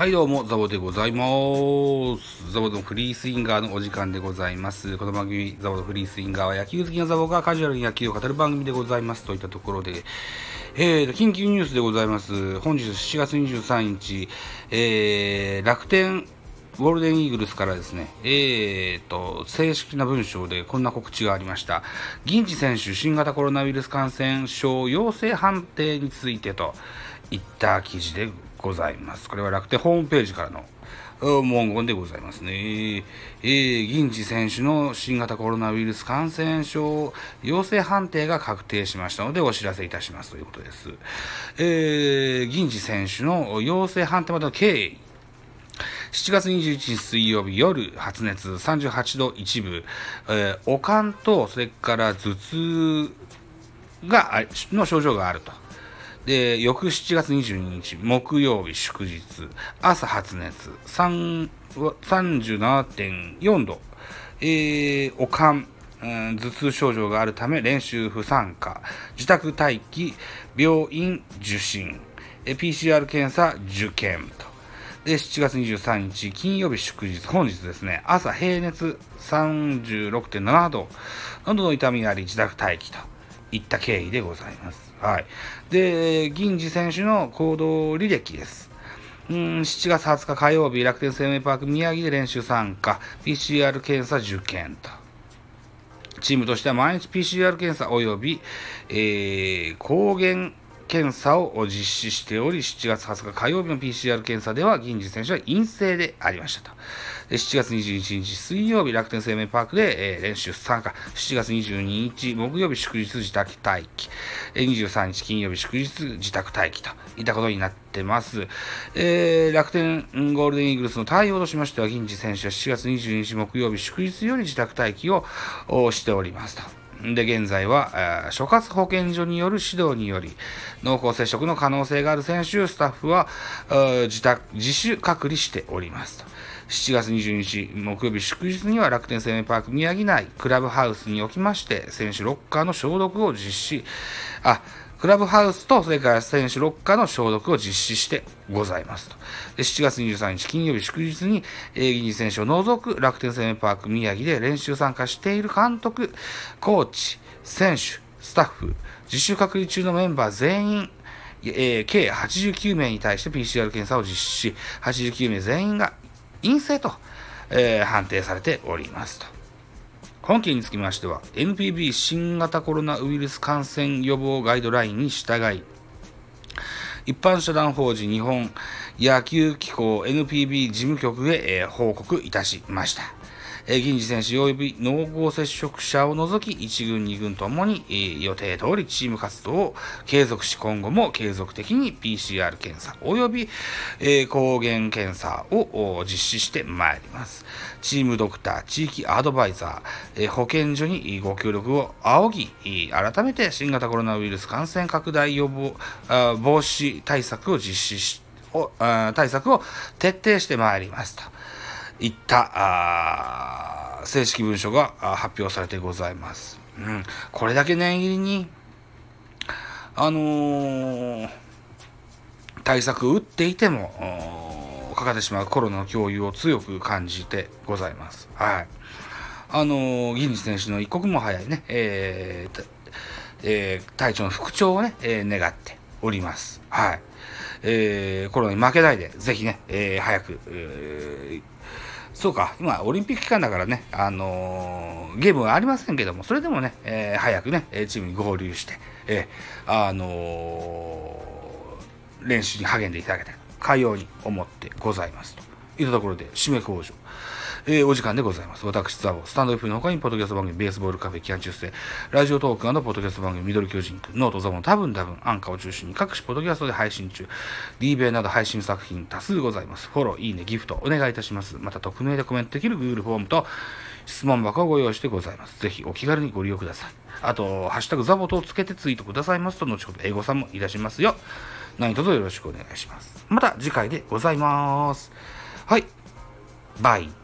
はいどうも、ザボでございます。ザボのフリースインガーのお時間でございます。この番組、ザボのフリースインガーは野球好きなザボがカジュアルに野球を語る番組でございますといったところで、えーと、緊急ニュースでございます。本日7月23日、えー、楽天ゴールデンイーグルスからですね、えーと、正式な文章でこんな告知がありました。銀次選手、新型コロナウイルス感染症陽性判定についてといった記事でございます。これは楽天ホームページからの文言でございますね。えー、銀次選手の新型コロナウイルス感染症陽性判定が確定しましたのでお知らせいたしますということです。えー、銀次選手の陽性判定までの経緯。7月21日水曜日夜発熱38度1分、えー、おかんとそれから頭痛がの症状があると。で、翌7月22日、木曜日祝日、朝発熱、37.4度、えー、おかん、うん、頭痛症状があるため練習不参加、自宅待機、病院受診、PCR 検査受験と。で、7月23日、金曜日祝日、本日ですね、朝平熱36.7度、喉の痛みがあり自宅待機と。いった経緯でございます。はい。で、銀次選手の行動履歴です。うん、7月20日火曜日、楽天生命パーク宮城で練習参加、PCR 検査受験と。チームとしては毎日 PCR 検査及び、えー、抗原検査を実施しており、7月20日火曜日の PCR 検査では、銀次選手は陰性でありましたと。7月21日水曜日、楽天生命パークで、えー、練習参加。7月22日木曜日祝日自宅待機。23日金曜日祝日自宅待機といったことになってます。えー、楽天ゴールデンイーグルスの対応としましては、銀次選手は7月22日木曜日祝日より自宅待機をしておりますと。で、現在は、所轄保健所による指導により、濃厚接触の可能性がある選手、スタッフは、自宅、自主隔離しておりますと。7月22日木曜日祝日には楽天生命パーク宮城内クラブハウスにおきまして、選手ロッカーの消毒を実施、あ、クラブハウスと、それから選手ロッカーの消毒を実施してございますと。で7月23日金曜日祝日に、えー、議選手を除く楽天生命パーク宮城で練習参加している監督、コーチ、選手、スタッフ、自主隔離中のメンバー全員、えー、計89名に対して PCR 検査を実施し、89名全員が陰性と、えー、判定されておりますと。本件につきましては NPB 新型コロナウイルス感染予防ガイドラインに従い一般社団法人日本野球機構 NPB 事務局へ、報告いたしました。え銀次選手及び濃厚接触者を除き1軍2軍ともに、予定通りチーム活動を継続し今後も継続的に PCR 検査及び、え抗原検査を実施してまいります。チームドクター、地域アドバイザー、え保健所にご協力を仰ぎ、改めて新型コロナウイルス感染拡大予防防止対策を実施し対策を徹底してまいりますと。いった正式文書が発表されてございます。うん、これだけ念入りに、あのー、対策を打っていても、かかってしまうコロナの共有を強く感じてございます。はい。あのー、銀次選手の一刻も早いね、えーえー、体調の復調をね、えー、願っております。はい。えー、コロナに負けないで、ぜひね、えー、早く、えー、そうか、今、オリンピック期間だからね、あのー、ゲームはありませんけども、それでもね、えー、早くね、チームに合流して、えー、あの練習に励んでいただけたら、かように思ってございますと。いったところで、締め工場。えー、お時間でございます。私、ザボ、スタンド F の他に、ポッドキャスト番組、ベースボールカフェ、キャン中世、ラジオトークなど、ポッドキャスト番組、ミドル巨人ノートザボの多分多分、アンカーを中心に各種ポッドキャストで配信中、D ベイなど配信作品多数ございます。フォロー、いいね、ギフト、お願いいたします。また、匿名でコメントできる Google フォームと、質問箱をご用意してございます。ぜひお気軽にご利用ください。あと、ハッシュタグザボとをつけてツイートくださいますと、後ほど英語さんもいたしますよ。何卒よろしくお願いします。また次回でございます。はい。バイ。